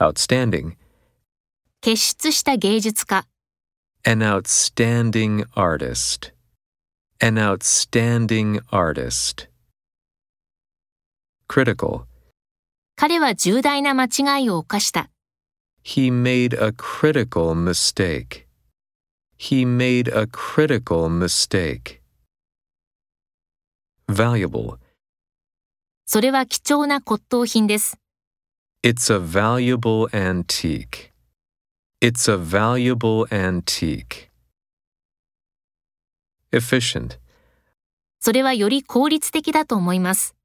outstanding, 傑出した芸術家、an outstanding artist, an outstanding artist. Critical, 彼は重大な間違いを犯した。he made a critical mistake. He made a critical mistake. Valuable, それは貴重な骨董品です。it's a valuable antique. It's a valuable antique. Efficient, それはより効率的だと思います。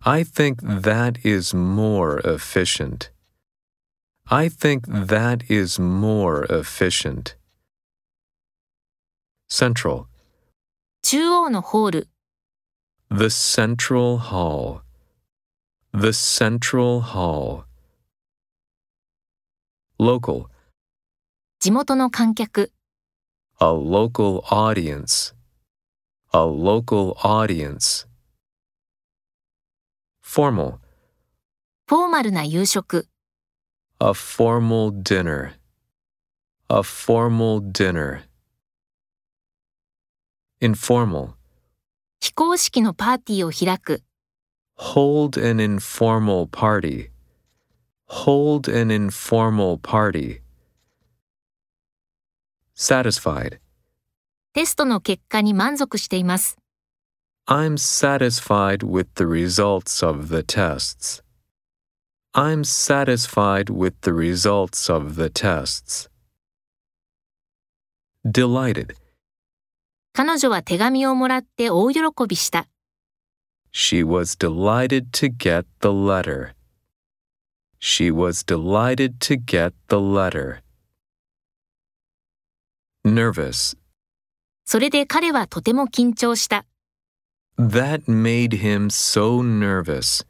I think that is more efficient. I think that is more efficient. Central, 中央のホール、 the central hall. The central hall. Local, 地元の観客、a local audience. A local audience. Formal, フォーマルな夕食、A formal dinner. A formal dinner. Informal. 非公式のパーティーを開く、Hold an informal party. Hold an informal party. Satisfied. テストの結果に満足しています。 I'm satisfied with the results of the tests. I'm satisfied with the results of the tests. Delighted. 彼女は手紙をもらって大喜びした。 She was delighted to get the letter. She was delighted to get the letter. Nervous. それで彼はとても緊張した。 That made him so nervous.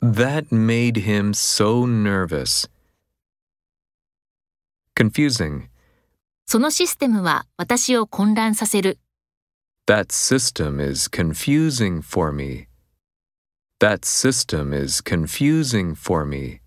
That made him so nervous. Confusing. そのシステムは私を混乱させる。 That system is confusing for me. That system is confusing for me.